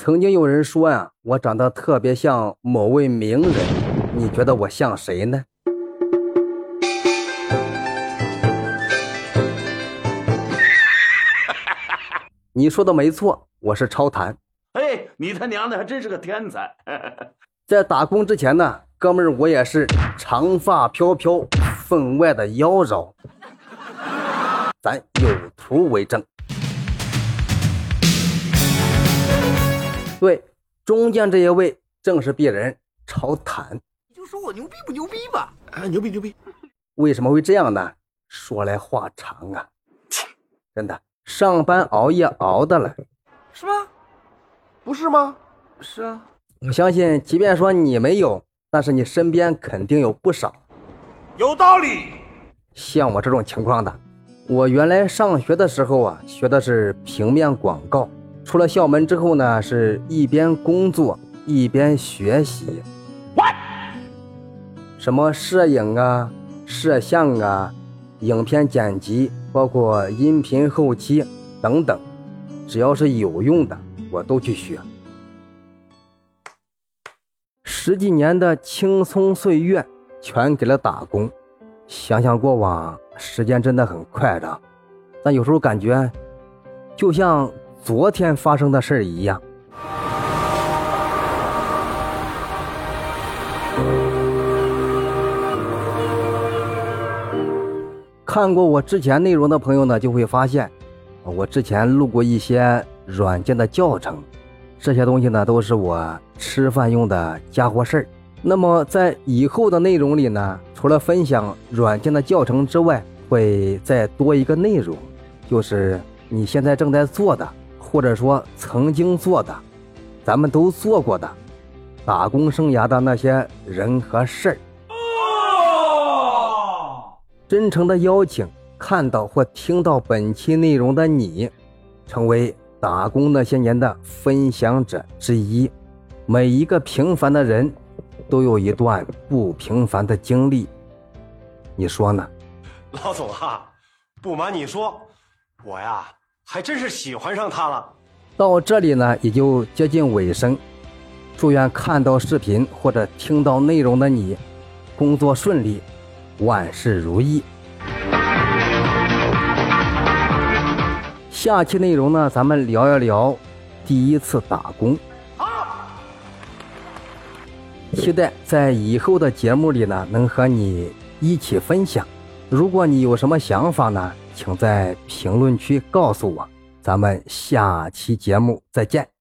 曾经有人说呀，我长得特别像某位名人，你觉得我像谁呢？你说的没错，我是超谈。哎，你他娘的还真是个天才！在打工之前呢，哥们儿，我也是长发飘飘，分外的妖娆。咱有图为证。对，中间这一位正是鄙人朝坦。你就说我牛逼不牛逼吧？啊，牛逼牛逼！为什么会这样呢？说来话长啊。真的，上班熬夜熬的了，是吗？不是吗？是啊。我相信，即便说你没有，但是你身边肯定有不少。有道理。像我这种情况的，我原来上学的时候啊，学的是平面广告。出了校门之后呢，是一边工作一边学习。What？什么摄影啊、摄像啊、影片剪辑，包括音频后期等等，只要是有用的，我都去学。十几年的青葱岁月，全给了打工。想想过往，时间真的很快的，但有时候感觉，就像……昨天发生的事儿一样。看过我之前内容的朋友呢，就会发现，我之前录过一些软件的教程，这些东西呢都是我吃饭用的家伙事儿。那么在以后的内容里呢，除了分享软件的教程之外，会再多一个内容，就是你现在正在做的。或者说曾经做的，咱们都做过的，打工生涯的那些人和事儿。真诚的邀请看到或听到本期内容的你，成为打工那些年的分享者之一。每一个平凡的人，都有一段不平凡的经历。你说呢？老总啊，不瞒你说，我呀。还真是喜欢上他了。到这里呢，也就接近尾声。祝愿看到视频或者听到内容的你，工作顺利，万事如意。下期内容呢，咱们聊一聊第一次打工。期待在以后的节目里呢，能和你一起分享。如果你有什么想法呢？请在评论区告诉我，咱们下期节目再见。